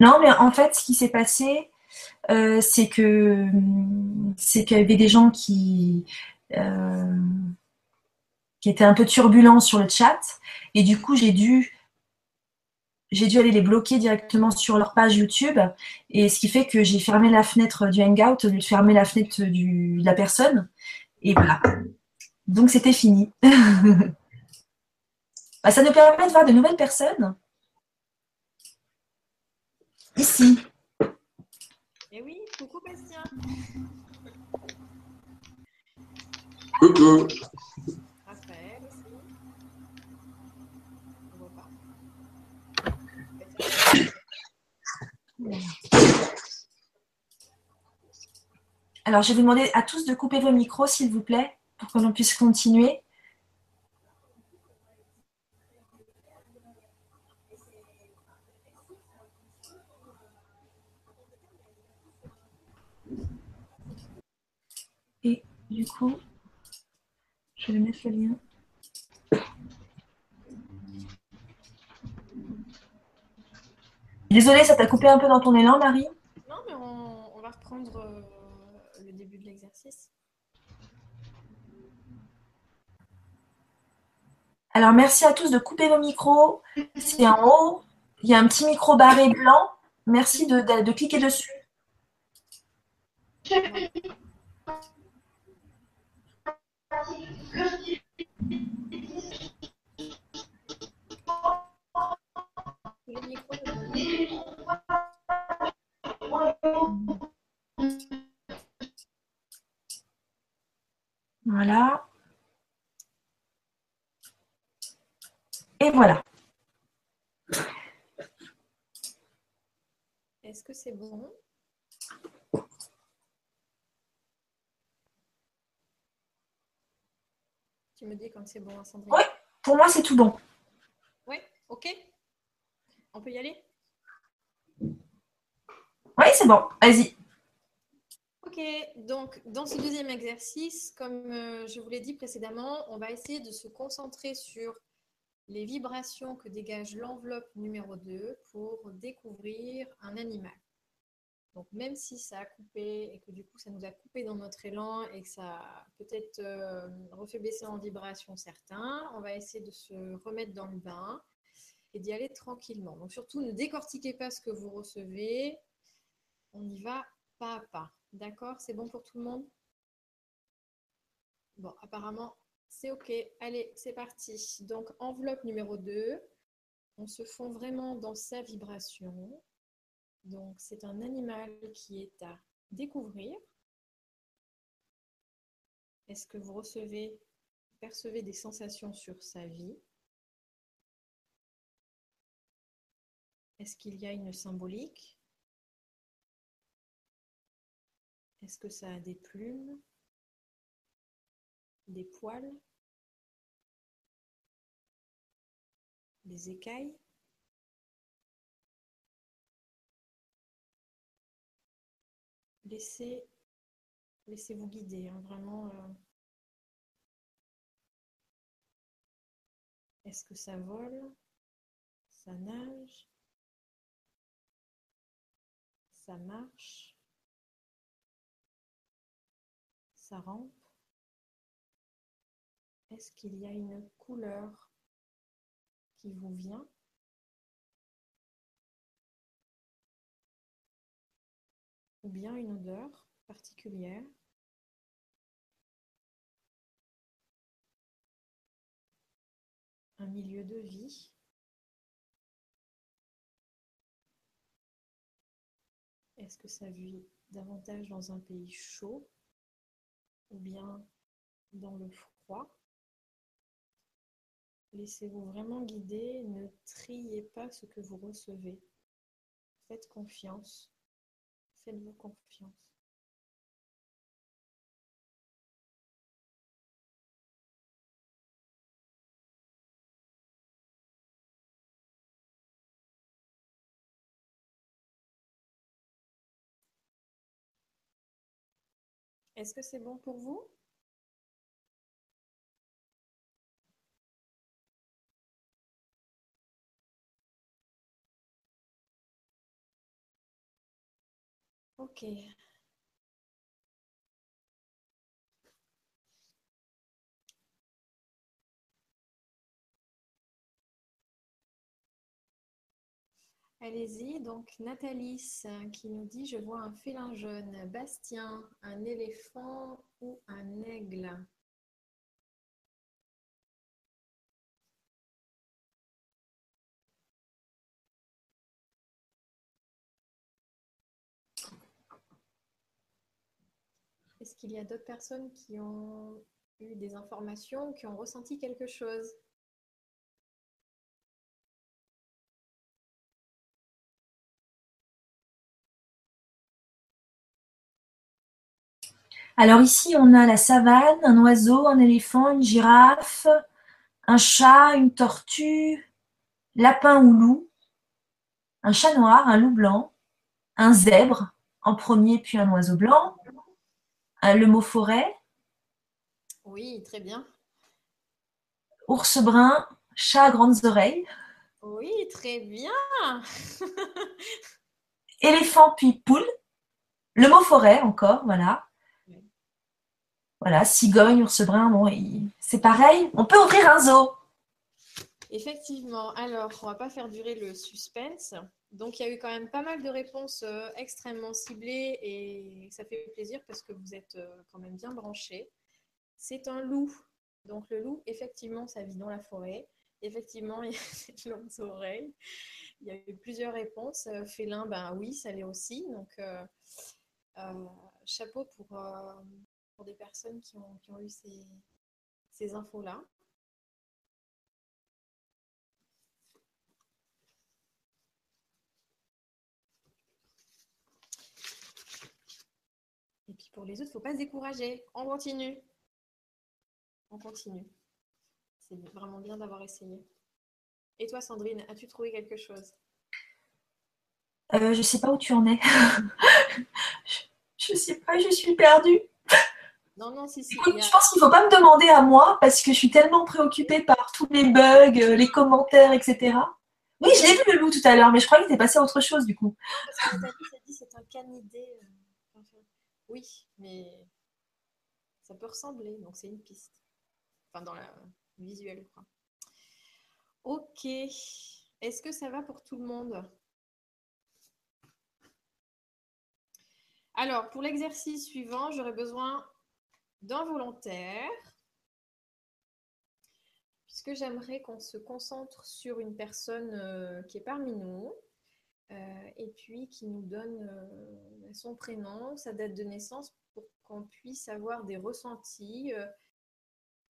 Non, mais en fait, ce qui s'est passé, euh, c'est que c'est qu'il y avait des gens qui euh, qui étaient un peu turbulents sur le chat, et du coup, j'ai dû j'ai dû aller les bloquer directement sur leur page YouTube, et ce qui fait que j'ai fermé la fenêtre du Hangout au lieu de fermer la fenêtre du, de la personne, et voilà. Donc c'était fini. Bah, ça nous permet de voir de nouvelles personnes. Ici. Et eh oui, coucou Bastien. Coucou. Raphaël aussi. On voit pas. Alors, je vais vous demander à tous de couper vos micros, s'il vous plaît, pour que l'on puisse continuer. Du coup, je vais mettre le lien. Désolée, ça t'a coupé un peu dans ton élan, Marie? Non, mais on, va reprendre euh, le début de l'exercice. Alors, merci à tous de couper vos micros. C'est en haut. Il y a un petit micro barré blanc. Merci de, de cliquer dessus. Voilà. Et voilà. Est-ce que c'est bon? Tu me dis quand c'est bon, Sandrine Oui, pour moi, c'est tout bon. Oui, ok. On peut y aller? Oui, c'est bon. Vas-y. Ok, donc dans ce deuxième exercice, comme euh, je vous l'ai dit précédemment, on va essayer de se concentrer sur les vibrations que dégage l'enveloppe numéro 2 pour découvrir un animal. Donc même si ça a coupé et que du coup ça nous a coupé dans notre élan et que ça a peut-être euh, refait baisser en vibration certains, on va essayer de se remettre dans le bain et d'y aller tranquillement. Donc surtout ne décortiquez pas ce que vous recevez, on y va pas à pas. D'accord? C'est bon pour tout le monde? Bon, apparemment c'est ok. Allez, c'est parti. Donc enveloppe numéro 2, on se fond vraiment dans sa vibration. Donc, c'est un animal qui est à découvrir. Est-ce que vous recevez, percevez des sensations sur sa vie? Est-ce qu'il y a une symbolique? Est-ce que ça a des plumes? Des poils? Des écailles? Laissez, laissez-vous guider, hein, vraiment. Euh. Est-ce que ça vole Ça nage Ça marche Ça rampe? Est-ce qu'il y a une couleur qui vous vient? Ou bien une odeur particulière. Un milieu de vie. Est-ce que ça vit davantage dans un pays chaud ou bien dans le froid? Laissez-vous vraiment guider, ne triez pas ce que vous recevez. Faites confiance Faites-vous confiance. Est-ce que c'est bon pour vous? Ok. Allez-y, donc Nathalie qui nous dit Je vois un félin jaune, Bastien, un éléphant ou un aigle? Qu'il y a d'autres personnes qui ont eu des informations, qui ont ressenti quelque chose. Alors ici, on a la savane, un oiseau, un éléphant, une girafe, un chat, une tortue, lapin ou loup, un chat noir, un loup blanc, un zèbre en premier, puis un oiseau blanc, le mot forêt. Oui, très bien. Ours brun, chat à grandes oreilles. Oui, très bien. Éléphant puis poule. Le mot forêt encore, voilà. Voilà, cigogne, ours brun, bon, c'est pareil. On peut ouvrir un zoo. Effectivement. Alors, on va pas faire durer le suspense. Donc, il y a eu quand même pas mal de réponses euh, extrêmement ciblées et ça fait plaisir parce que vous êtes euh, quand même bien branchés. C'est un loup. Donc, le loup, effectivement, ça vit dans la forêt. Effectivement, il y a des longues oreilles. Il y a eu plusieurs réponses. Euh, félin, ben oui, ça l'est aussi. Donc, chapeau pour, des personnes qui ont, eu ces, ces infos-là. Pour les autres, il ne faut pas se décourager. On continue. On continue. C'est vraiment bien d'avoir essayé. Et toi, Sandrine, as-tu trouvé quelque chose? Euh, Je ne sais pas où tu en es. je ne sais pas, je suis perdue. Non, non, si, si. Je pense qu'il ne faut pas me demander à moi parce que je suis tellement préoccupée par tous les bugs, euh, les commentaires, etc. Oui, je l'ai vu le loup tout à l'heure, mais je croyais qu'il était passé à autre chose du coup. Parce que dit c'est un canidé. Oui, mais ça peut ressembler, donc c'est une piste. Enfin, dans la visuelle, quoi. Ok. Est-ce que ça va pour tout le monde? Alors, pour l'exercice suivant, j'aurais besoin d'un volontaire, puisque j'aimerais qu'on se concentre sur une personne euh, qui est parmi nous, et puis qui nous donne euh, son prénom, sa date de naissance, pour qu'on puisse avoir des ressentis.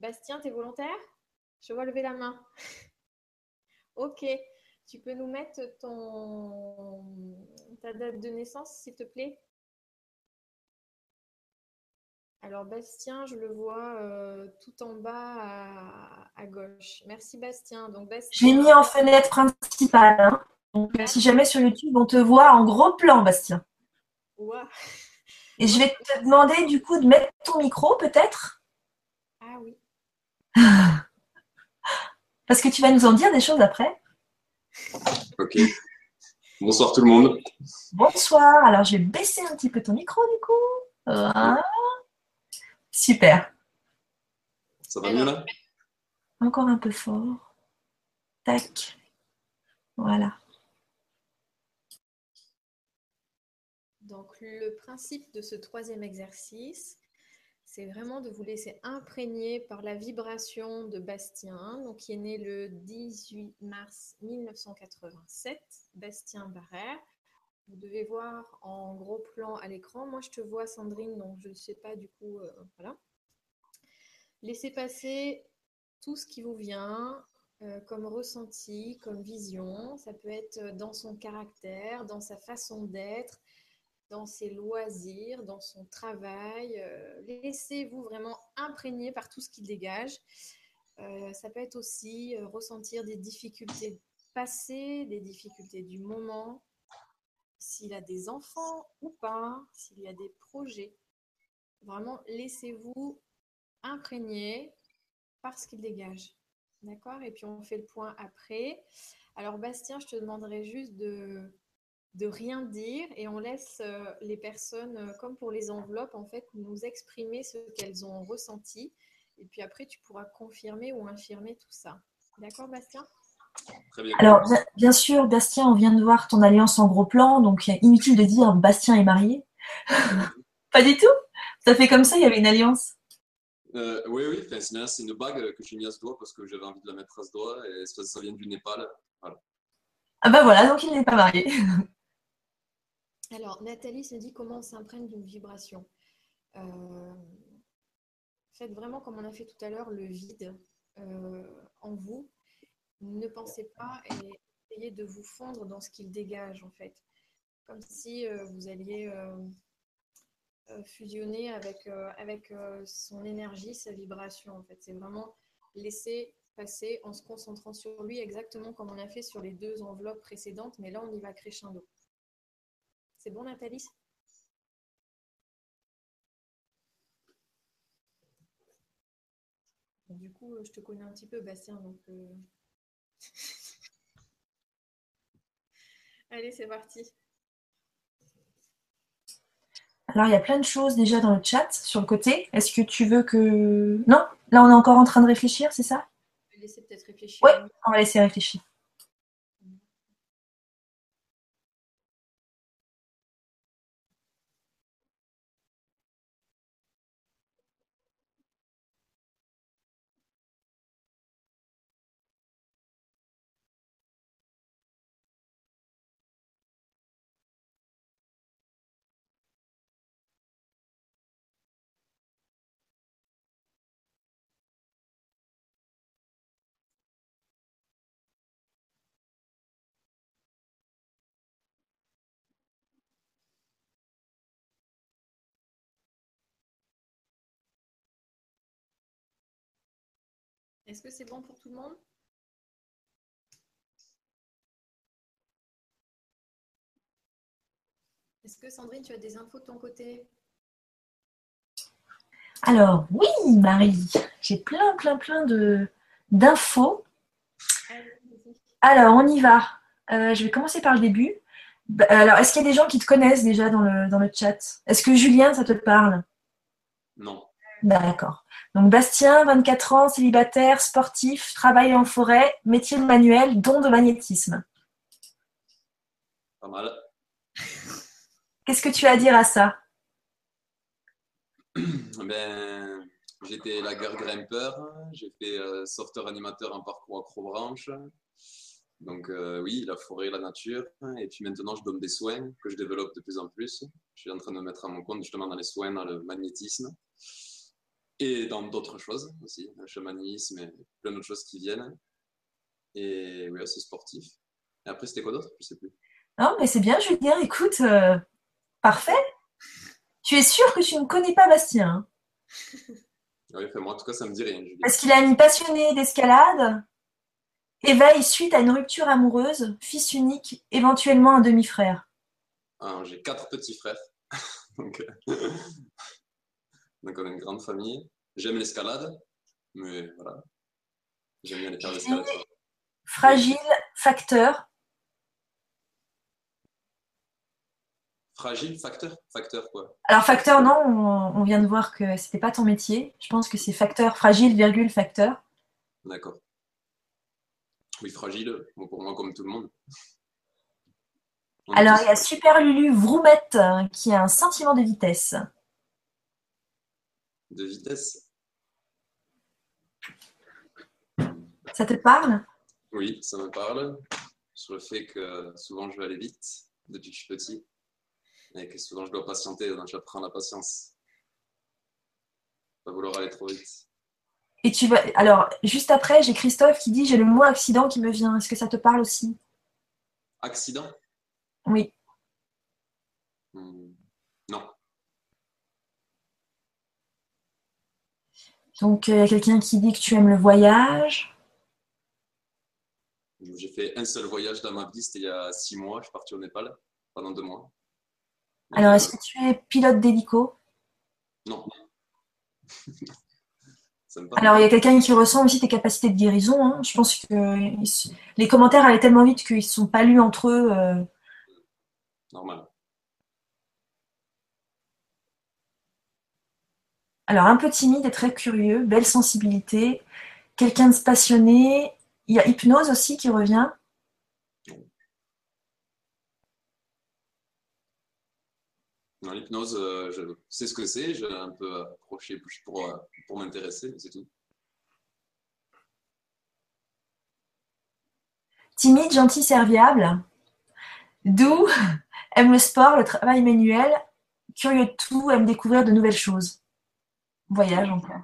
Bastien, tu es volontaire? Je vois lever la main. ok, tu peux nous mettre ton, ta date de naissance, s'il te plaît? Alors Bastien, je le vois euh, tout en bas à, gauche. Merci Bastien. Donc Je l'ai mis en fenêtre principale. Hein. Donc si jamais sur YouTube on te voit en gros plan, Bastien. Et je vais te demander du coup de mettre ton micro peut-être? Ah oui. Parce que tu vas nous en dire des choses après. Ok. Bonsoir tout le monde. Bonsoir. Alors je vais baisser un petit peu ton micro du coup. Voilà. Super. Ça va mieux là? Encore un peu fort. Tac. Voilà. Donc le principe de ce troisième exercice, c'est vraiment de vous laisser imprégner par la vibration de Bastien, donc qui est né le 18 mars 1987, Bastien Barrère. Vous devez voir en gros plan à l'écran. Moi, je te vois, Sandrine, donc je ne sais pas du coup. Euh, voilà. Laissez passer tout ce qui vous vient euh, comme ressenti, comme vision. Ça peut être dans son caractère, dans sa façon d'être, dans ses loisirs, dans son travail. Euh, laissez-vous vraiment imprégner par tout ce qu'il dégage. ça peut être aussi ressentir des difficultés passées, des difficultés du moment, s'il a des enfants ou pas, s'il y a des projets. Vraiment, laissez-vous imprégner par ce qu'il dégage. D'accord? Et puis on fait le point après. Alors Bastien, je te demanderai juste de de rien dire et on laisse euh, les personnes, euh, comme pour les enveloppes, en fait, nous exprimer ce qu'elles ont ressenti. Et puis après, tu pourras confirmer ou infirmer tout ça. D'accord, Bastien? Très bien. Alors, bien, bien sûr, Bastien, on vient de voir ton alliance en gros plan, donc inutile de dire Bastien est marié. Pas du tout? Ça fait comme ça, il y avait une alliance? Euh, oui, oui, enfin, c'est une bague que j'ai mis à ce doigt parce que j'avais envie de la mettre à ce doigt et ça, ça vient du Népal. Ah bah voilà, donc il n'est pas marié. Alors, Nathalie se dit comment on s'imprègne d'une vibration. Euh, faites vraiment comme on a fait tout à l'heure, le vide euh, en vous. Ne pensez pas et essayez de vous fondre dans ce qu'il dégage en fait. Comme si euh, vous alliez fusionner avec, avec son énergie, sa vibration en fait. C'est vraiment laisser passer en se concentrant sur lui exactement comme on a fait sur les deux enveloppes précédentes, mais là on y va crescendo. C'est bon Nathalie? Du coup, euh, je te connais un petit peu, Bastien, donc. euh, Allez, c'est parti. Alors, il y a plein de choses déjà dans le chat sur le côté. Est-ce que tu veux que. Non? Là, on est encore en train de réfléchir, c'est ça? Je vais laisser peut-être réfléchir. Ouais. On va laisser réfléchir. Est-ce que c'est bon pour tout le monde? Est-ce que Sandrine, tu as des infos de ton côté? Alors, oui, Marie, j'ai plein, plein, plein de d'infos. Alors, on y va. Euh, je vais commencer par le début. Bah, Alors, est-ce qu'il y a des gens qui te connaissent déjà dans le, dans le chat? Est-ce que Julien, ça te parle? Non. D'accord. Donc, Bastien, 24 ans, célibataire, sportif, travaille en forêt, métier de manuel, don de magnétisme. Pas mal. Qu'est-ce que tu as à dire à ça? Ben, j'étais lagueur grimpeur, j'ai fait euh, sauveteur animateur en parcours acrobranche. Donc euh, oui, la forêt, la nature. Et puis maintenant, je donne des soins que je développe de plus en plus. Je suis en train de me mettre à mon compte justement dans les soins, dans le magnétisme. Et dans d'autres choses aussi, le chamanisme et plein d'autres choses qui viennent. Et oui, c'est sportif. Et après, c'était quoi d'autre? Je sais plus. Non, mais c'est bien, Julien. Écoute, euh, parfait. Tu es sûr que tu ne connais pas Bastien hein? Oui, enfin, moi, en tout cas, ça me dit rien. Julie. Parce qu'il a mis passionné d'escalade, éveil suite à une rupture amoureuse, fils unique, éventuellement un demi-frère. Ah, j'ai quatre petits frères. Donc, euh, donc, on a une grande famille. J'aime l'escalade, mais voilà. J'aime bien les faire l'escalade. Fragile, facteur, Fragile, facteur Facteur, quoi. Alors facteur, non, on, on vient de voir que c'était pas ton métier. Je pense que c'est facteur, fragile, virgule, facteur. D'accord. Oui, fragile, bon, pour moi, comme tout le monde. On Alors il y a Super Lulu Vroumette euh, qui a un sentiment de vitesse. De vitesse Ça te parle? Oui, ça me parle. Sur le fait que souvent, je vais aller vite depuis que je suis petit. Et que souvent, je dois patienter, donc j'apprends la patience. Pas vouloir aller trop vite. Et tu vas. Alors juste après, j'ai Christophe qui dit j'ai le mot accident qui me vient. Est-ce que ça te parle aussi? Accident? Oui. Hmm, Non. Donc euh, il y a quelqu'un qui dit que tu aimes le voyage. J'ai fait un seul voyage dans ma vie, c'était il y a six mois. Je suis parti au Népal pendant deux mois. Alors Euh, est-ce que tu es pilote d'hélico? Non. Alors il y a quelqu'un qui ressent aussi tes capacités de guérison. hein. Je pense que les commentaires allaient tellement vite qu'ils ne sont pas lus entre eux. euh. normal. Alors, un peu timide et très curieux, belle sensibilité, quelqu'un de passionné. Il y a hypnose aussi qui revient. Dans l'hypnose, euh, je sais ce que c'est, j'ai un peu approché pour, euh, pour m'intéresser, c'est tout. Timide, gentil, serviable. Doux, aime le sport, le travail manuel. Curieux de tout, aime découvrir de nouvelles choses. Voyage encore.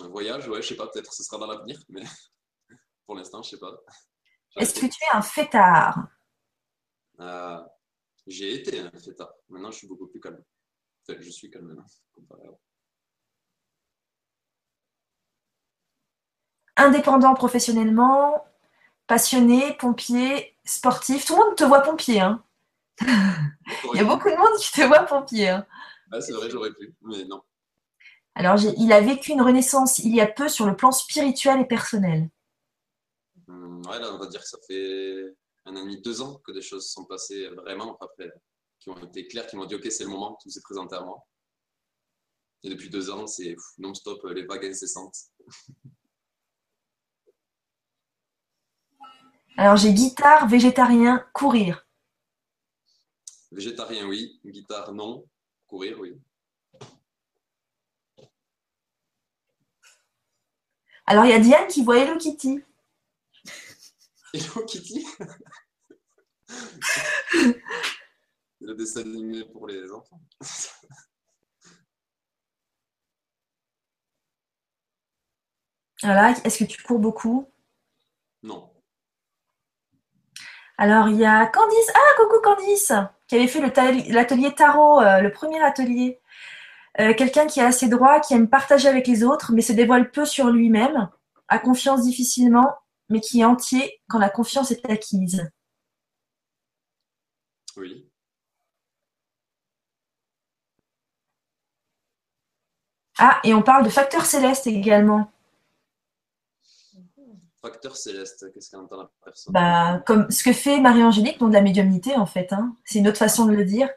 Un voyage, ouais, je sais pas, peut-être ce sera dans l'avenir, mais pour l'instant, je sais pas. Est-ce que tu es un fêtard? Euh, J'ai été un fêtard. Maintenant, je suis beaucoup plus calme. Enfin, je suis calme maintenant. Indépendant professionnellement, passionné, pompier, sportif. Tout le monde te voit pompier. Hein il y a beaucoup de monde qui te voit pompier. Hein. c'est vrai, j'aurais pu, mais non. Alors, il a vécu une renaissance il y a peu sur le plan spirituel et personnel. Hum, ouais, là, on va dire que ça fait un an et demi, deux ans que des choses sont passées vraiment après, qui ont été claires, qui m'ont dit, OK, c'est le moment, tout s'est présenté à moi. Et depuis deux ans, c'est non-stop, les vagues incessantes. Alors, j'ai guitare, végétarien, courir. Végétarien, oui. Guitare, non. Courir, oui. Alors, il y a Diane qui voit Hello Kitty. Hello Kitty Le dessin animé pour les enfants. Voilà, est-ce que tu cours beaucoup? Non. Alors, il y a Candice. Ah, coucou Candice Qui avait fait l'atelier tarot, euh, le premier atelier. Euh, quelqu'un qui a assez droit, qui aime partager avec les autres, mais se dévoile peu sur lui-même, a confiance difficilement, mais qui est entier quand la confiance est acquise. Oui. Ah, et on parle de facteur céleste également facteur céleste Qu'est-ce qu'entend la personne? Bah, Comme ce que fait Marie-Angélique, donc de la médiumnité, en fait. Hein. C'est une autre façon de le dire.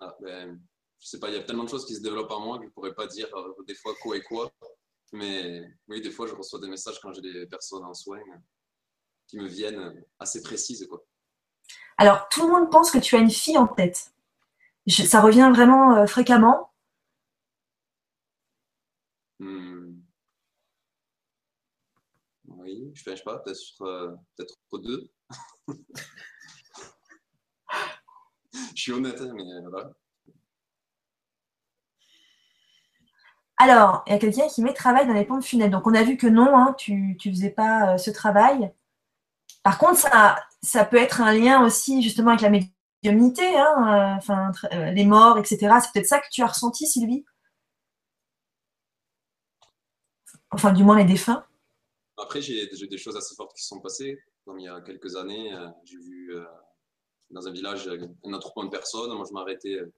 Ah, ben, je sais pas, il y a tellement de choses qui se développent en moi que je ne pourrais pas dire euh, des fois quoi et quoi. Mais oui, des fois, je reçois des messages quand j'ai des personnes en soins qui me viennent assez précises. Quoi. Alors, tout le monde pense que tu as une fille en tête. ça revient vraiment euh, fréquemment. Hmm. Oui, je ne sais pas, peut-être euh, peut deux. je suis honnête, hein, mais euh, voilà. Alors, il y a quelqu'un qui met travail dans les pompes funèbres. Donc, on a vu que non, hein, tu ne faisais pas euh, ce travail. Par contre, ça, ça peut être un lien aussi justement avec la médiumnité, hein, enfin, les morts, etc. C'est peut-être ça que tu as ressenti, Sylvie? Enfin, du moins les défunts. Après, j'ai des choses assez fortes qui se sont passées. Comme il y a quelques années, euh, j'ai vu euh, dans un village un attroupement de personnes. Moi, je m'arrêtais euh,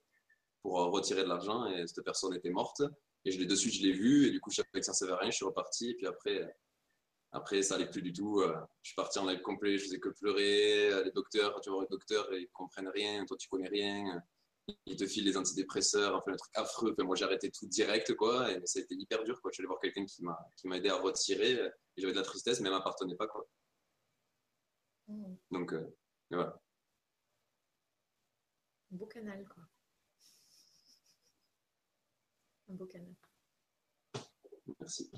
pour retirer de l'argent et cette personne était morte. Et je l'ai dessus, je l'ai vu. Et du coup, je savais que ça ne servait à rien. Je suis reparti. Et puis après, après ça n'allait plus du tout. Je suis parti en live complet. Je faisais que pleurer. Les docteurs, tu vois, les docteurs, ils comprennent rien. Toi, tu connais rien il te file des antidépresseurs, enfin un truc affreux. Enfin, moi j'ai arrêté tout direct quoi, et ça a été hyper dur quoi. Je suis allé voir quelqu'un qui m'a aidé à retirer. Et j'avais de la tristesse, mais elle m'appartenait pas quoi. Mm. Donc euh, voilà. Un beau canal quoi. Un beau canal. Merci.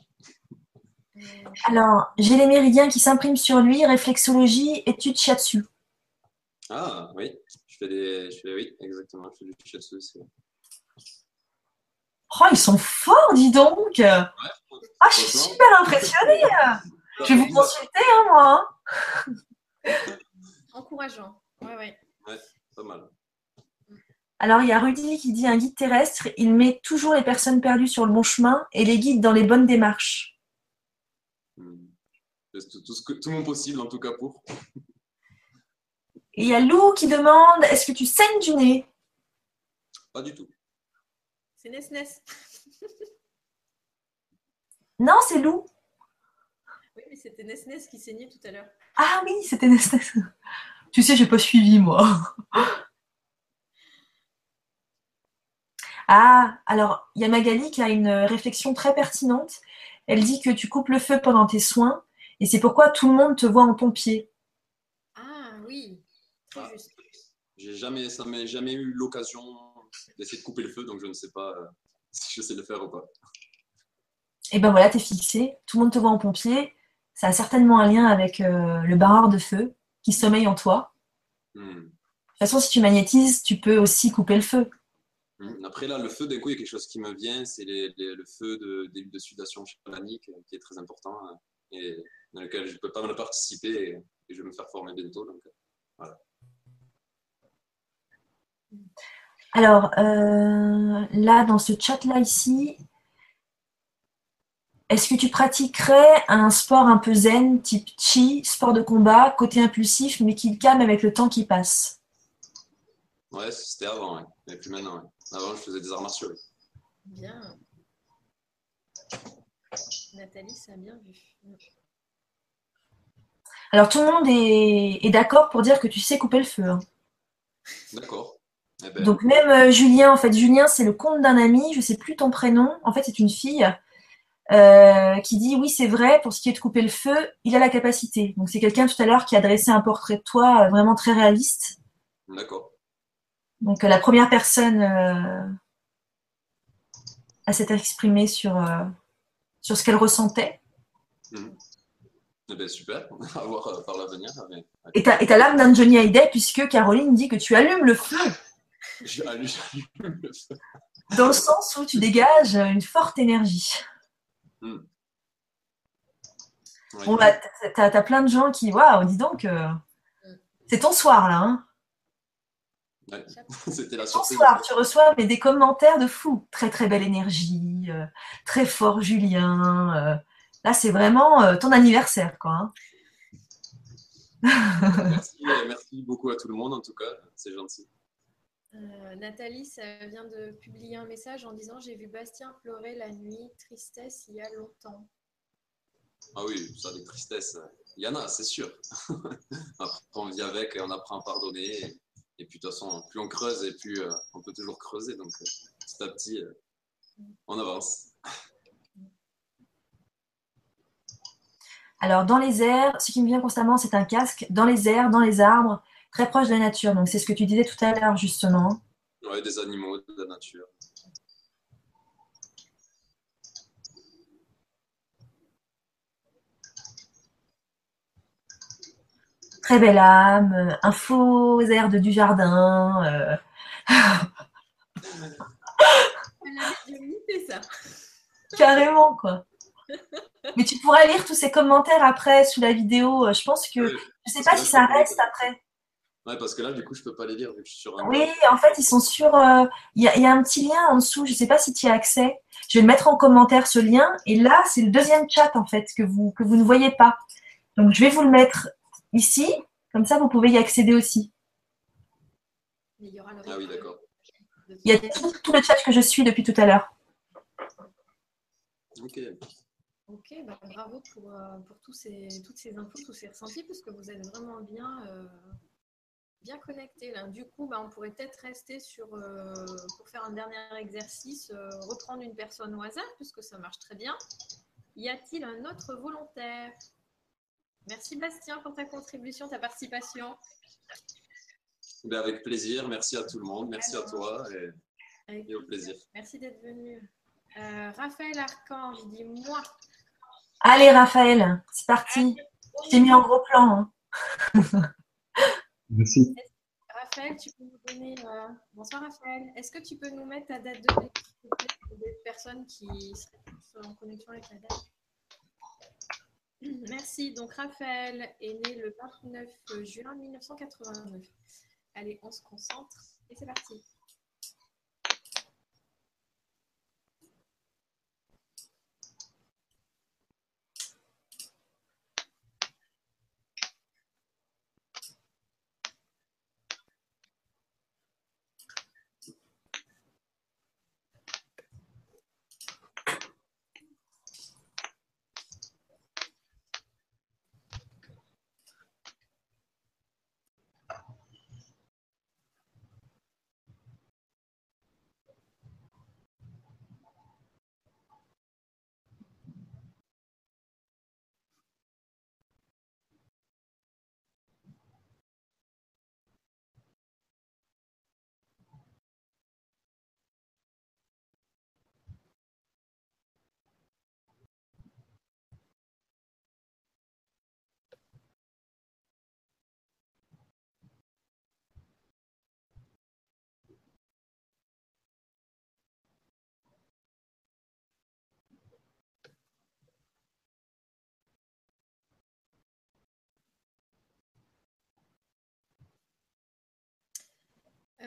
Euh, Alors, j'ai les méridiens qui s'impriment sur lui, réflexologie, étude shiatsu. Ah oui, je fais des. Je fais, oui, exactement, je fais du shiatsu aussi. Oh, ils sont forts, dis donc Ah, je suis super impressionnée Je vais vous consulter, hein, moi hein. Encourageant, ouais, ouais. Ouais, pas mal. Alors, il y a Rudy qui dit un guide terrestre, il met toujours les personnes perdues sur le bon chemin et les guide dans les bonnes démarches. Hmm. Tout, tout, ce que, tout mon possible, en tout cas, pour? Et il y a Lou qui demande Est-ce que tu saignes du nez? Pas du tout. C'est Nes Nes. non, c'est Lou. Oui, mais c'était Nes Nes qui saignait tout à l'heure. Ah oui, c'était Tu sais, j'ai pas suivi moi. Ah, alors il y a Magali qui a une réflexion très pertinente. Elle dit que tu coupes le feu pendant tes soins et c'est pourquoi tout le monde te voit en pompier. Ah oui, très ah, juste. J'ai jamais, ça m'est jamais eu l'occasion d'essayer de couper le feu, donc je ne sais pas euh, si je sais le faire ou pas. Et ben voilà, t'es fixé. Tout le monde te voit en pompier. Ça a certainement un lien avec euh, le barreur de feu qui sommeille en toi. Hmm. De toute façon, si tu magnétises, tu peux aussi couper le feu. Hmm. Après, là, le feu, d'un coup, il y a quelque chose qui me vient, c'est le feu de, de, de sudation chamanique qui est très important hein, et dans lequel je peux pas mal participer et, je vais me faire former bientôt. Donc, voilà. Alors, euh, là, dans ce chat-là ici, est-ce que tu pratiquerais un sport un peu zen, type chi, sport de combat, côté impulsif, mais qui calme avec le temps qui passe? Ouais, c'était avant, mais plus maintenant. Avant, je faisais des arts martiaux. Bien. Nathalie, ça a bien vu. Alors, tout le monde est, d'accord pour dire que tu sais couper le feu. Hein. D'accord. Eh ben. Donc, même euh, Julien, en fait, Julien, c'est le compte d'un ami, je ne sais plus ton prénom. En fait, c'est une fille. Euh, qui dit oui c'est vrai pour ce qui est de couper le feu il a la capacité donc c'est quelqu'un tout à l'heure qui a dressé un portrait de toi euh, vraiment très réaliste d'accord donc la première personne à s'être exprimée sur sur ce qu'elle ressentait mmh. Eh ben, super, à voir euh, par l'avenir. Et t'as, l'âme d'un Johnny Hallyday puisque Caroline dit que tu allumes le feu. J'allume le feu. Dans le sens où tu dégages une forte énergie. Bon, bah, t'as, as plein de gens qui, waouh, dis donc, euh, c'est ton soir là. Hein ouais. C'était la Ton soir, tu reçois mais des commentaires de fou. Très très belle énergie, euh, très fort Julien, Là, c'est vraiment euh, ton anniversaire, quoi. Hein. merci, beaucoup à tout le monde, en tout cas, c'est gentil. Euh, Nathalie ça vient de publier un message en disant J'ai vu Bastien pleurer la nuit, tristesse il y a longtemps. Ah oui, ça, des tristesses, il y en a, c'est sûr. Après, on vit avec et on apprend à pardonner. Et, puis, de toute façon, plus on creuse et plus euh, on peut toujours creuser. Donc, petit à petit, on avance. Alors, dans les airs, ce qui me vient constamment, c'est un casque. Dans les airs, dans les arbres, très proche de la nature. Donc, c'est ce que tu disais tout à l'heure, justement. Oui, des animaux, de la nature. Très belle âme, un faux air de du jardin. Euh... ça. Carrément, quoi. Mais tu pourras lire tous ces commentaires après sous la vidéo. Je pense que je ne sais pas si ça reste après. Ouais, parce que là, du coup, je ne peux pas les lire vu que je suis sur un. Oui, en fait, ils sont sur. Euh, il y, a un petit lien en dessous. Je ne sais pas si tu y as accès. Je vais le mettre en commentaire ce lien. Et là, c'est le deuxième chat en fait que vous que vous ne voyez pas. Donc, je vais vous le mettre ici. Comme ça, vous pouvez y accéder aussi. Il y aura le... Ah oui, d'accord. Il y a tout, tout le chat que je suis depuis tout à l'heure. Ok. Ok, bah, bravo pour, euh, pour tous ces, toutes ces infos, tous ces ressentis, parce que vous êtes vraiment bien, euh, bien connectés. Là. Du coup, bah, on pourrait peut-être rester sur, euh, pour faire un dernier exercice, reprendre une personne au hasard, puisque ça marche très bien. Y a-t-il un autre volontaire? Merci Bastien pour ta contribution, ta participation. Ben, avec plaisir, merci à tout le monde, merci à toi et, au plaisir. Merci d'être venu. Raphaël Archange dit moi. Allez, Raphaël, c'est parti. Je t'ai mis en gros plan. Hein. Merci. Raphaël, tu peux nous donner. Euh, bonsoir, Raphaël. Est-ce que tu peux nous mettre ta date de naissance des personnes qui sont en connexion avec la date? Merci. Donc, Raphaël est né le 29 juin 1989. Allez, on se concentre et c'est parti.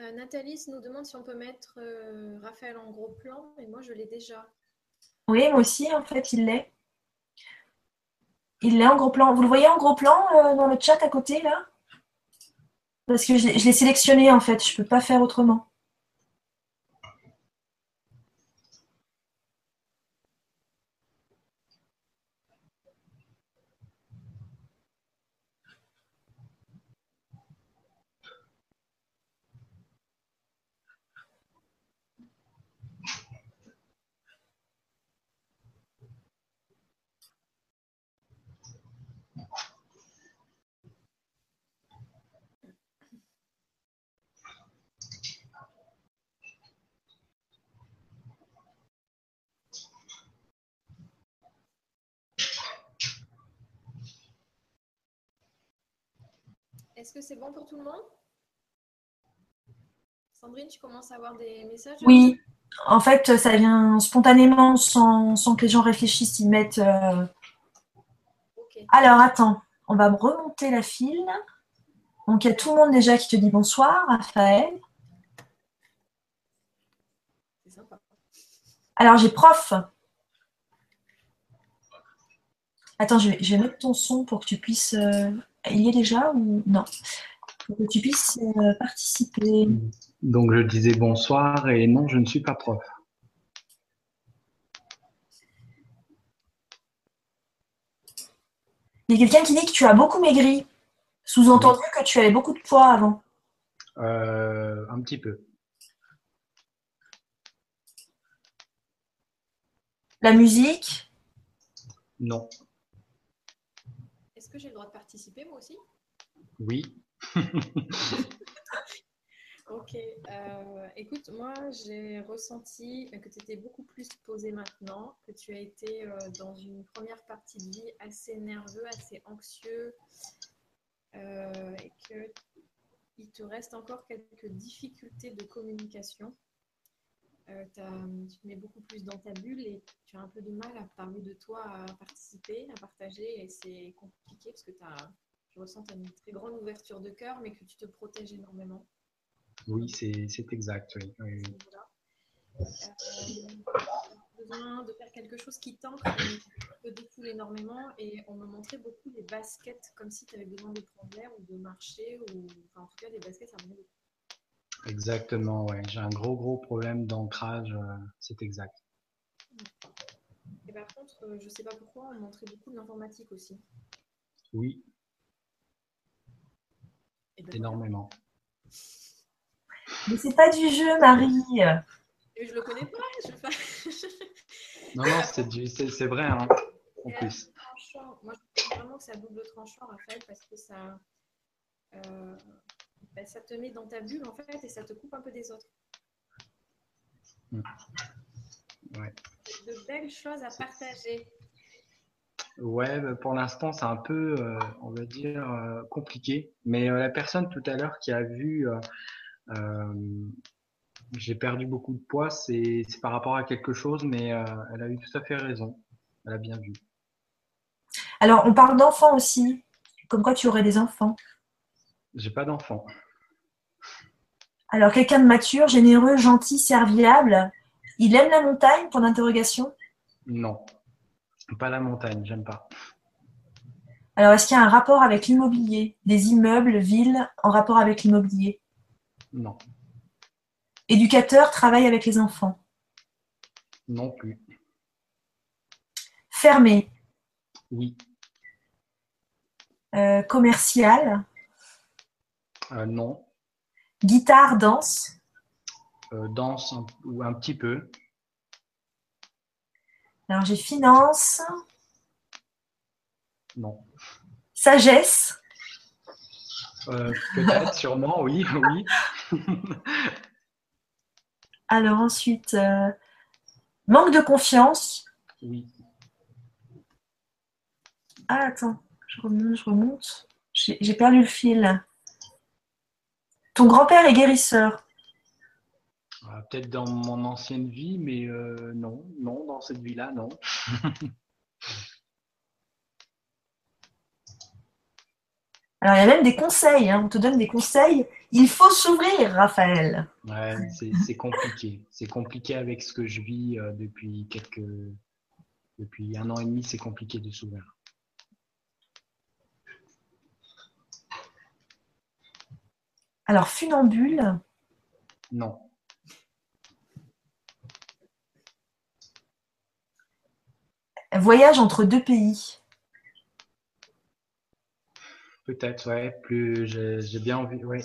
Euh, Nathalie nous demande si on peut mettre euh, Raphaël en gros plan, et moi je l'ai déjà. Oui, moi aussi, en fait, il l'est. Il l'est en gros plan. Vous le voyez en gros plan euh, dans le chat à côté, là? Parce que je l'ai sélectionné, en fait. Je ne peux pas faire autrement. Est-ce que c'est bon pour tout le monde? Sandrine, tu commences à avoir des messages? Oui, en fait, ça vient spontanément sans, sans que les gens réfléchissent. Ils mettent. euh. Alors, attends, on va remonter la file. Donc, il y a tout le monde déjà qui te dit bonsoir, Raphaël. C'est sympa. Alors, j'ai prof. Attends, je vais, je vais mettre ton son pour que tu puisses. euh, Il y est déjà ou non? Pour que tu puisses euh, participer. Donc je disais bonsoir et non, je ne suis pas prof. Il y a quelqu'un qui dit que tu as beaucoup maigri. Sous-entendu que tu avais beaucoup de poids avant. Euh, un petit peu. La musique, Non. Est-ce que j'ai le droit de participer moi aussi? Oui. Ok. euh, écoute, moi j'ai ressenti que tu étais beaucoup plus posé maintenant, que tu as été euh, dans une première partie de vie assez nerveux, assez anxieux, euh, et que il te reste encore quelques difficultés de communication. Euh, t'as- tu te mets beaucoup plus dans ta bulle et tu as un peu de mal à parler de toi, à participer, à partager, et c'est compliqué parce que t'as- je ressens que tu as une très grande ouverture de cœur, mais que tu te protèges énormément. Oui, c'est exact. Oui. Oui. Euh, besoin de faire quelque chose qui t'ancre, te défoule énormément. Et on me montrait beaucoup les baskets, comme si tu avais besoin de prendre l'air ou de marcher, ou enfin, en tout cas des baskets, ça me beaucoup. Exactement, ouais. J'ai un gros, gros problème d'ancrage. euh, C'est exact. Et par contre, euh, je sais pas pourquoi, on montrait beaucoup de l'informatique aussi. Oui, Et ben, énormément. mais c'est pas du jeu, Marie. Et je le connais pas. Je... Non, non, c'est du- c'est c'est vrai, hein, en Et plus. Moi, je trouve vraiment que c'est à double tranchant, Raphaël, parce que ça, euh, ben, ça te met dans ta bulle, en fait, et ça te coupe un peu des autres. Mm. Ouais. De belles choses à partager. Ouais, bah, pour l'instant, c'est un peu, euh, on va dire, euh, compliqué. Mais euh, la personne tout à l'heure qui a vu, euh, euh, j'ai perdu beaucoup de poids, c'est c'est par rapport à quelque chose, mais euh, elle a eu tout à fait raison. Elle a bien vu. Alors, on parle d'enfants aussi. Comme quoi tu aurais des enfants. J'ai pas d'enfant. Alors, quelqu'un de mature, généreux, gentil, serviable. Il aime la montagne, point d'interrogation? Non, pas la montagne, j'aime pas. Alors, est-ce qu'il y a un rapport avec l'immobilier? Des immeubles, villes, en rapport avec l'immobilier? Non, Éducateur, travaille avec les enfants? non plus. Fermé, Oui, euh, commercial, Euh, non. guitare, danse, Euh, danse un- ou un petit peu. alors j'ai finance, Non. sagesse, Euh, Peut-être, sûrement, oui, oui. alors ensuite manque de confiance. Oui, Ah attends, je remonte, je remonte. J'ai j'ai perdu le fil. Ton grand-père est guérisseur. Euh, peut-être dans mon ancienne vie, mais euh, non, non, dans cette vie-là, non. Alors il y a même des conseils, hein, on te donne des conseils. Il faut s'ouvrir, Raphaël. Ouais, c'est compliqué. C'est compliqué avec ce que je vis euh, depuis quelques. Depuis un an et demi, c'est compliqué de s'ouvrir. Alors, funambule. Non. Voyage entre deux pays. Peut-être, ouais. Plus, j'ai bien envie, ouais.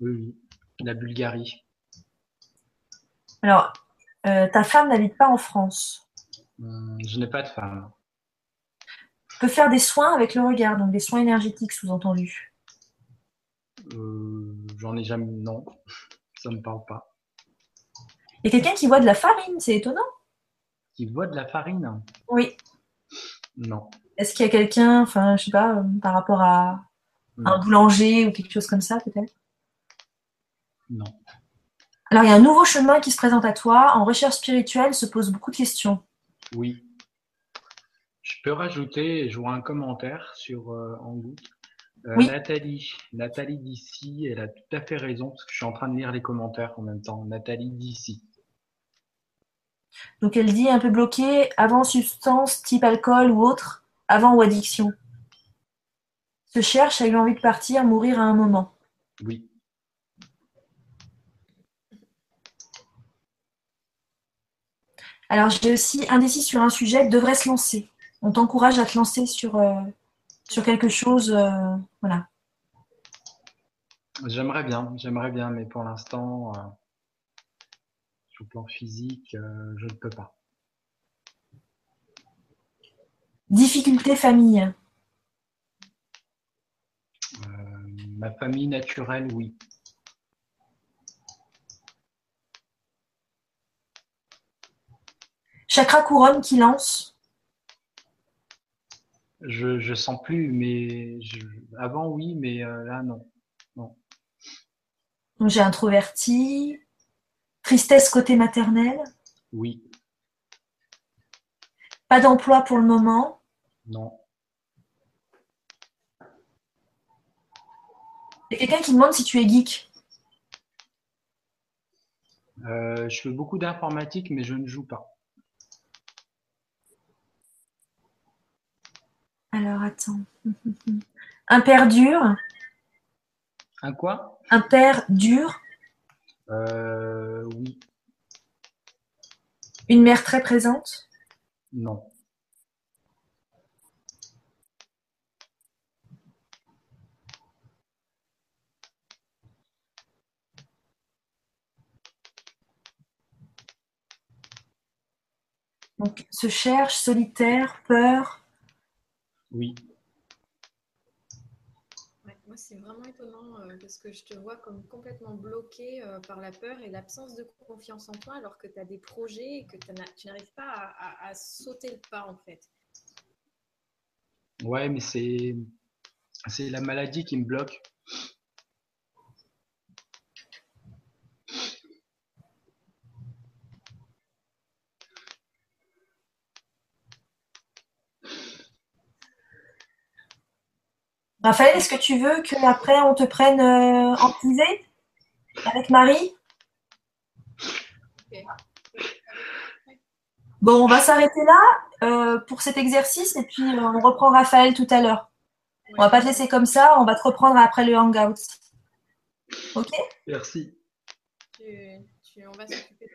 Oui, oui. La Bulgarie. Alors, euh, ta femme n'habite pas en France. Hum, je n'ai pas de femme. Peut faire des soins avec le regard, donc des soins énergétiques sous-entendus. Euh, J'en ai jamais. Non, ça ne me parle pas. Il y a quelqu'un qui voit de la farine, c'est étonnant. Qui voit de la farine? Oui. Non. Est-ce qu'il y a quelqu'un, enfin, je sais pas, euh, par rapport à un boulanger ou quelque chose comme ça, peut-être? Non. Alors, il y a un nouveau chemin qui se présente à toi. En recherche spirituelle, se pose beaucoup de questions. Oui. Je peux rajouter, je vois un commentaire sur euh, euh, Nathalie, Nathalie d'ici, elle a tout à fait raison parce que je suis en train de lire les commentaires en même temps. Nathalie d'ici. Donc elle dit un peu bloqué avant substance type alcool ou autre, avant ou addiction. Se cherche, a eu envie de partir, mourir à un moment. Oui. Alors j'ai aussi indécis sur un sujet, devrait se lancer. On t'encourage à te lancer sur, euh, sur quelque chose. Euh, voilà. J'aimerais bien, j'aimerais bien, mais pour l'instant, euh, sur le plan physique, euh, je ne peux pas. Difficulté famille. ma famille naturelle, oui. Chakra couronne qui lance. Je, je sens plus, mais avant oui, mais euh, là non. non. J'ai introverti. Tristesse côté maternel. Oui. Pas d'emploi pour le moment. Non. Il y a quelqu'un qui demande si tu es geek. Euh, je fais beaucoup d'informatique, mais je ne joue pas. Alors, attends. Un père dur. Un quoi? Un père dur. Euh, oui. Une mère très présente. Non. Donc, se cherche, solitaire, peur, oui. moi, c'est vraiment étonnant euh, parce que je te vois comme complètement bloqué euh, par la peur et l'absence de confiance en toi alors que tu as des projets et que tu n'arrives pas à, sauter le pas en fait. Ouais, mais c'est la maladie qui me bloque. Raphaël, est-ce que tu veux qu'après on te prenne euh, en privé avec Marie? Bon, on va s'arrêter là euh, pour cet exercice et puis on reprend Raphaël tout à l'heure. On va pas te laisser comme ça, on va te reprendre après le hangout. Ok? Merci. on va s'occuper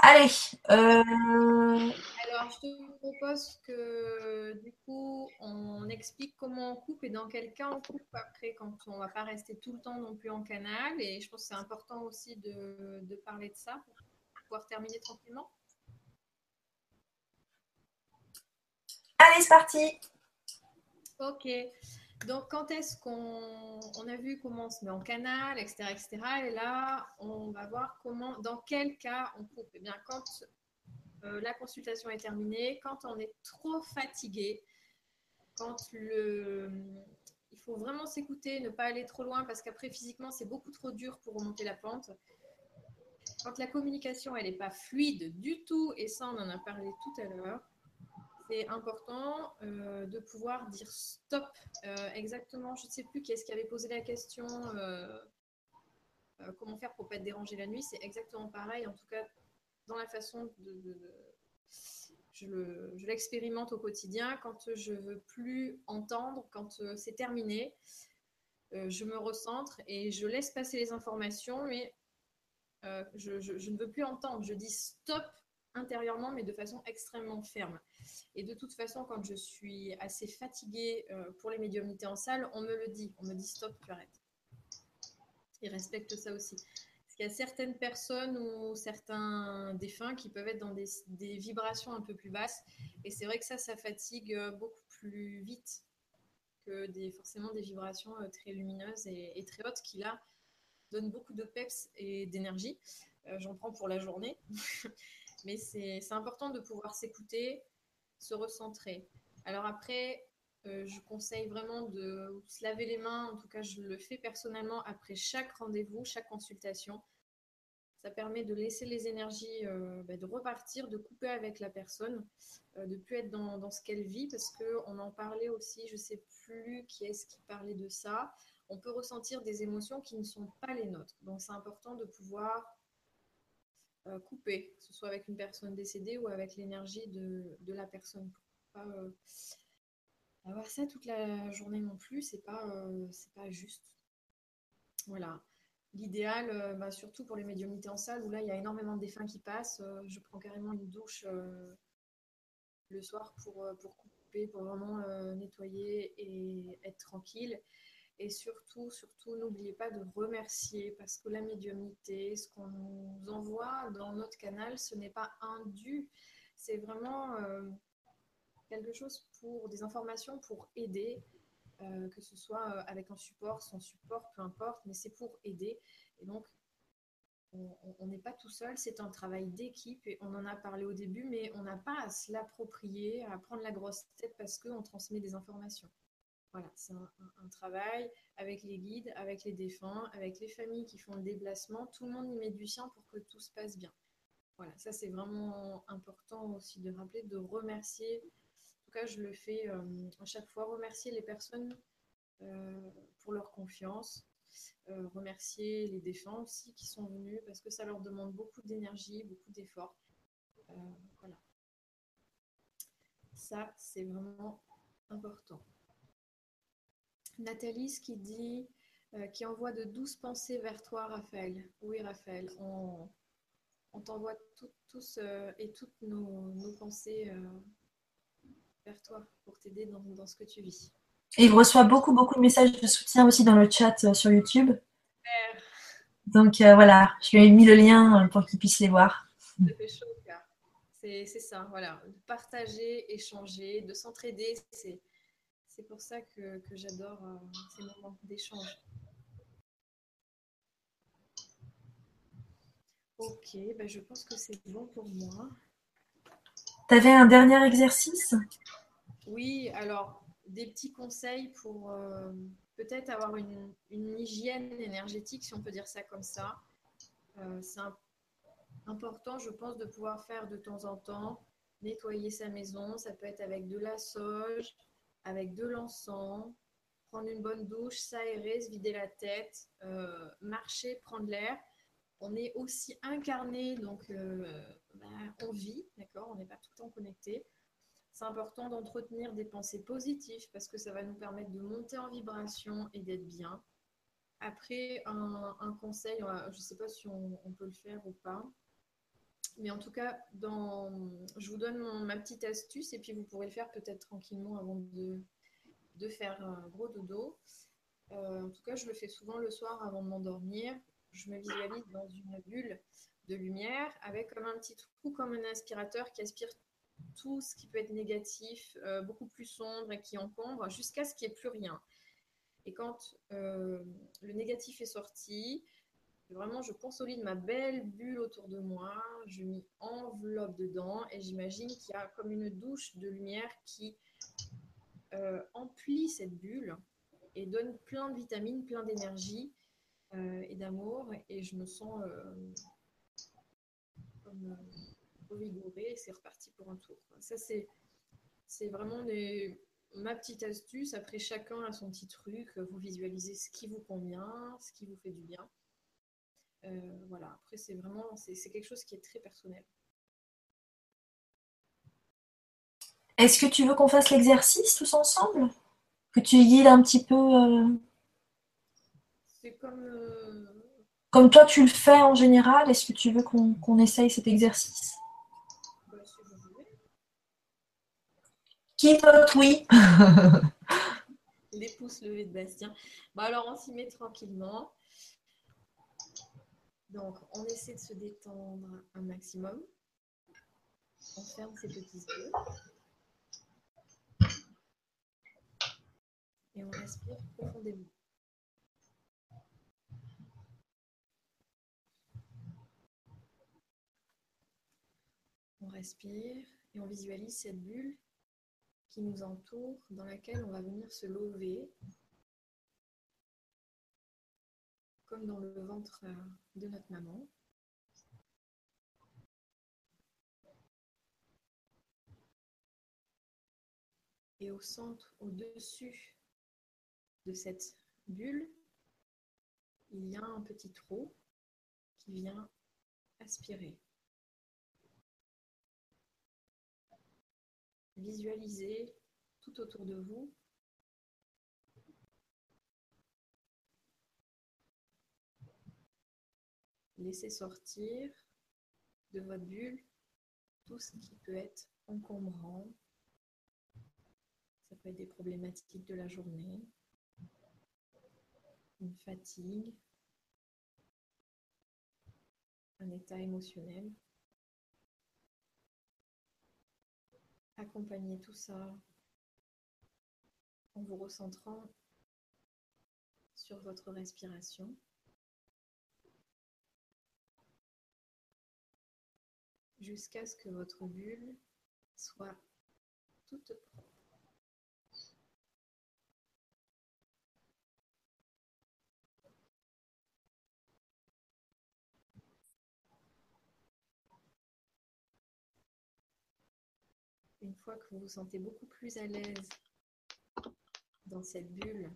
Allez. Alors, je te propose que du coup, on explique comment on coupe et dans quel cas on coupe après, quand on ne va pas rester tout le temps non plus en canal. Et je pense que c'est important aussi de, de parler de ça pour pouvoir terminer tranquillement. Allez, c'est parti. Ok. Donc, quand est-ce qu'on a vu comment on se met en canal, etc., etc. Et là, on va voir comment, dans quel cas on coupe. Eh bien, quand euh, la consultation est terminée, quand on est trop fatigué, quand le... il faut vraiment s'écouter, ne pas aller trop loin parce qu'après physiquement c'est beaucoup trop dur pour remonter la pente. Quand la communication elle n'est pas fluide du tout, et ça on en a parlé tout à l'heure, c'est important euh, de pouvoir dire stop. Euh, exactement, je ne sais plus qui est-ce qui avait posé la question. Euh, comment faire pour pas être dérangé la nuit C'est exactement pareil. En tout cas, dans la façon de, je l'expérimente au quotidien. Quand je veux plus entendre, quand c'est terminé, je me recentre et je laisse passer les informations, mais je, je ne veux plus entendre. Je dis stop intérieurement, mais de façon extrêmement ferme. Et de toute façon, quand je suis assez fatiguée euh, pour les médiumnités en salle, on me le dit. On me dit stop, tu arrêtes. Ils respectent ça aussi. Parce qu'il y a certaines personnes ou certains défunts qui peuvent être dans des, vibrations un peu plus basses. Et c'est vrai que ça, ça fatigue euh, beaucoup plus vite que des, forcément des vibrations euh, très lumineuses et, très hautes qui, là, donnent beaucoup de peps et d'énergie. J'en prends pour la journée. Mais c'est important de pouvoir s'écouter, se recentrer. Alors après, euh, je conseille vraiment de se laver les mains. En tout cas, je le fais personnellement après chaque rendez-vous, chaque consultation. Ça permet de laisser les énergies, euh, bah, de repartir, de couper avec la personne, euh, de plus être dans, dans ce qu'elle vit, parce qu'on en parlait aussi, je ne sais plus qui est-ce qui parlait de ça. On peut ressentir des émotions qui ne sont pas les nôtres. Donc c'est important de pouvoir euh, coupé, que ce soit avec une personne décédée ou avec l'énergie de, la personne. Pas euh, avoir ça toute la journée non plus, c'est pas, euh, pas juste. Voilà. L'idéal, bah, surtout pour les médiumnités en salle, où là il y a énormément de défunts qui passent, je prends carrément une douche le soir pour, pour couper, pour vraiment nettoyer et être tranquille. Et surtout, surtout, n'oubliez pas de remercier parce que la médiumnité, ce qu'on nous envoie dans notre canal, ce n'est pas un dû. C'est vraiment euh, quelque chose pour des informations pour aider, euh, que ce soit euh, avec un support, sans support, peu importe, mais c'est pour aider. Et donc, on n'est pas tout seul, c'est un travail d'équipe et on en a parlé au début, mais on n'a pas à se l'approprier, à prendre la grosse tête parce qu'on transmet des informations. Voilà, c'est un, travail avec les guides, avec les défunts, avec les familles qui font le déplacement. Tout le monde y met du sien pour que tout se passe bien. Voilà, ça c'est vraiment important aussi de rappeler, de remercier. En tout cas, je le fais euh, à chaque fois, remercier les personnes euh, pour leur confiance, euh, remercier les défunts aussi qui sont venus parce que ça leur demande beaucoup d'énergie, beaucoup d'efforts. voilà. Ça, c'est vraiment important. Nathalie, ce qui dit, euh, qui envoie de douces pensées vers toi, Raphaël. Oui, Raphaël, on, t'envoie tous euh, et toutes nos, pensées euh, vers toi pour t'aider dans, ce que tu vis. Et il reçoit beaucoup, beaucoup de messages de soutien aussi dans le chat sur YouTube. Donc voilà, je lui ai mis le lien pour qu'il puisse les voir. C'est ça, voilà. Partager, échanger, de s'entraider, c'est c'est pour ça que, j'adore euh, ces moments d'échange. Ok, ben je pense que c'est bon pour moi. Tu avais un dernier exercice? Oui, alors des petits conseils pour euh, peut-être avoir une, hygiène énergétique, si on peut dire ça comme ça. Euh, c'est important, je pense, de pouvoir faire de temps en temps nettoyer sa maison. Ça peut être avec de la sauge, avec de l'encens, prendre une bonne douche, s'aérer, se vider la tête, euh, marcher, prendre l'air. On est aussi incarné, donc euh, bah, on vit, d'accord? On n'est pas tout le temps connecté. C'est important d'entretenir des pensées positives parce que ça va nous permettre de monter en vibration et d'être bien. Après, un, conseil, je ne sais pas si on, peut le faire ou pas, mais en tout cas, je vous donne ma petite astuce et puis vous pourrez le faire peut-être tranquillement avant de, de faire un gros dodo. Euh, en tout cas, je le fais souvent le soir avant de m'endormir. Je me visualise dans une bulle de lumière avec comme un petit trou, comme un aspirateur qui aspire tout ce qui peut être négatif, euh, beaucoup plus sombre et qui encombre, jusqu'à ce qu'il n'y ait plus rien. Et quand euh, le négatif est sorti, Vraiment, je consolide ma belle bulle autour de moi, je m'y enveloppe dedans et j'imagine qu'il y a comme une douche de lumière qui euh, emplit cette bulle et donne plein de vitamines, plein d'énergie euh, et d'amour et je me sens euh, comme revigorée et c'est reparti pour un tour. Ça, c'est C'est vraiment ma petite astuce. Après, chacun a son petit truc. Vous visualisez ce qui vous convient, ce qui vous fait du bien. Euh, voilà. Après, c'est vraiment, c'est quelque chose qui est très personnel. Est-ce que tu veux qu'on fasse l'exercice tous ensemble? Que tu guides un petit peu euh, C'est comme. Euh, comme toi tu le fais en général, est-ce que tu veux qu'on essaye cet exercice? Bah, si Qui vote oui? Les pouces levés de Bastien. Bon, alors on s'y met tranquillement. Donc, on essaie de se détendre un maximum. On ferme ses petits yeux. Et on respire profondément. On respire et on visualise cette bulle qui nous entoure, dans laquelle on va venir se lever, comme dans le ventre euh, de notre maman. Et au centre, au-dessus de cette bulle, il y a un petit trou qui vient aspirer. Visualisez tout autour de vous Laissez sortir de votre bulle tout ce qui peut être encombrant. Ça peut être des problématiques de la journée, une fatigue, un état émotionnel. Accompagnez tout ça en vous recentrant sur votre respiration. Jusqu'à ce que votre bulle soit toute propre. Une fois que vous vous sentez beaucoup plus à l'aise dans cette bulle,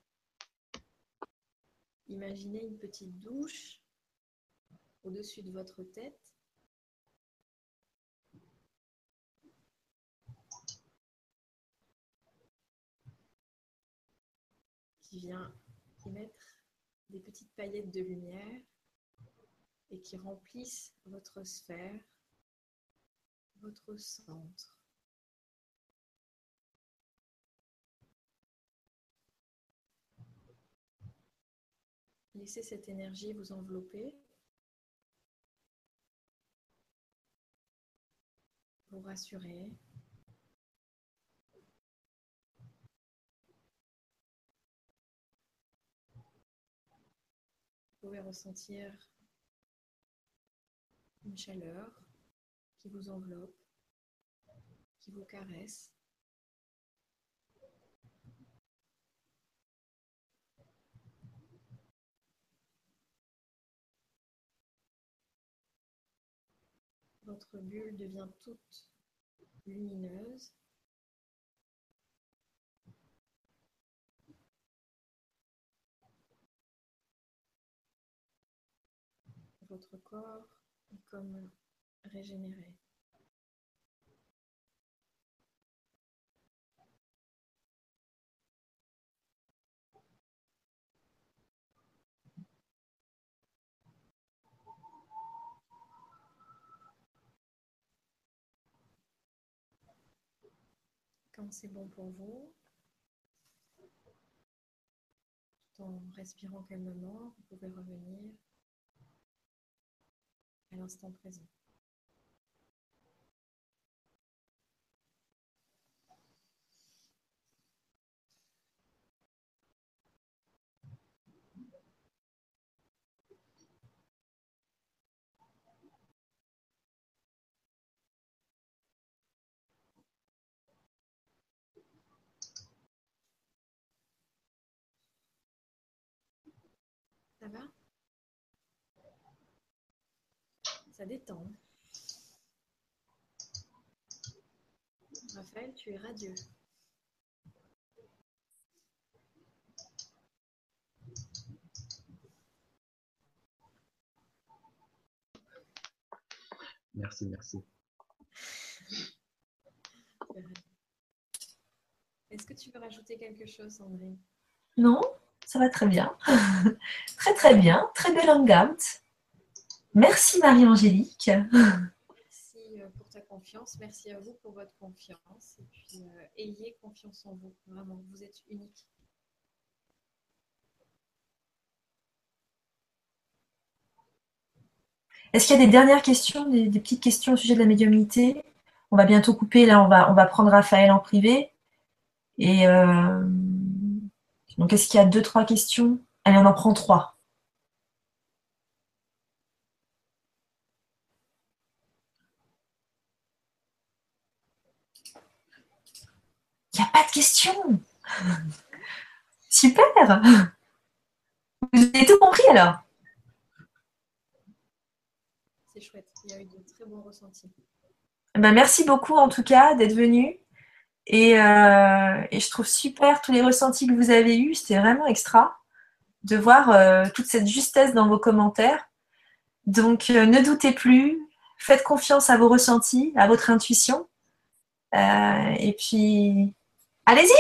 imaginez une petite douche au-dessus de votre tête qui vient émettre des petites paillettes de lumière et qui remplissent votre sphère, votre centre. Laissez cette énergie vous envelopper, vous rassurer. Pouvez ressentir une chaleur qui vous enveloppe, qui vous caresse. Votre bulle devient toute lumineuse. Corps comme régénéré. Quand c'est bon pour vous, tout en respirant calmement, vous pouvez revenir l'instant présent. Ça va ça détend. Raphaël, tu es radieux. Merci, merci. Est-ce que tu veux rajouter quelque chose, Sandrine? Non, ça va très bien. très très bien. Très bel hangout. Merci Marie-Angélique. Merci euh, pour ta confiance. Merci à vous pour votre confiance. Et puis, euh, ayez confiance en vous. Vraiment, vous êtes unique. Est-ce qu'il y a des dernières questions, des, petites questions au sujet de la médiumnité? On va bientôt couper, là, on va, on va prendre Raphaël en privé. Et euh, donc, est-ce qu'il y a deux, trois questions? Allez, on en prend trois. Il n'y a pas de questions. Super. Vous avez tout compris alors? C'est chouette. Il y a eu de très bons ressentis. Ben, merci beaucoup en tout cas d'être venu. Et, euh, et, je trouve super tous les ressentis que vous avez eus. C'était vraiment extra de voir euh, toute cette justesse dans vos commentaires. Donc euh, ne doutez plus, faites confiance à vos ressentis, à votre intuition. et puis Allez-y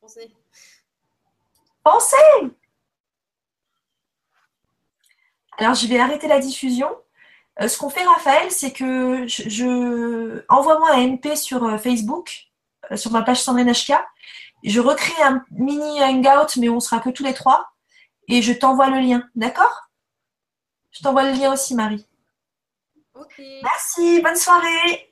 Pensez. Pensez Alors, je vais arrêter la diffusion. Euh, ce qu'on fait, Raphaël, c'est que je, envoie-moi un MP sur euh, Facebook, euh, sur ma page Sandrine HK. Je recrée un mini hangout, mais on sera que tous les trois. Et je t'envoie le lien, d'accord? Je t'envoie le lien aussi, Marie. Ok. Merci, bonne soirée.